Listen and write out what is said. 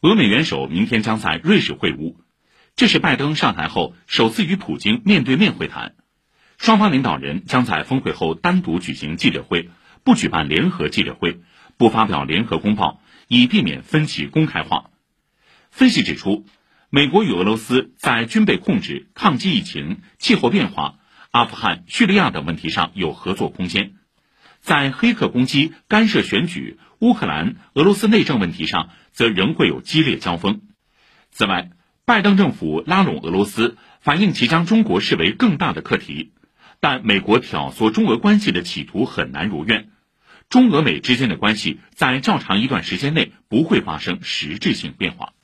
俄美元首明天将在瑞士会晤，这是拜登上台后首次与普京面对面会谈。双方领导人将在峰会后单独举行记者会，不举办联合记者会，不发表联合公报，以避免分歧公开化。分析指出，美国与俄罗斯在军备控制、抗击疫情、气候变化、阿富汗、叙利亚等问题上有合作空间，在黑客攻击、干涉选举。乌克兰、俄罗斯内政问题上，则仍会有激烈交锋。此外，拜登政府拉拢俄罗斯，反映其将中国视为更大的课题。但美国挑唆中俄关系的企图很难如愿，中俄美之间的关系在较长一段时间内不会发生实质性变化。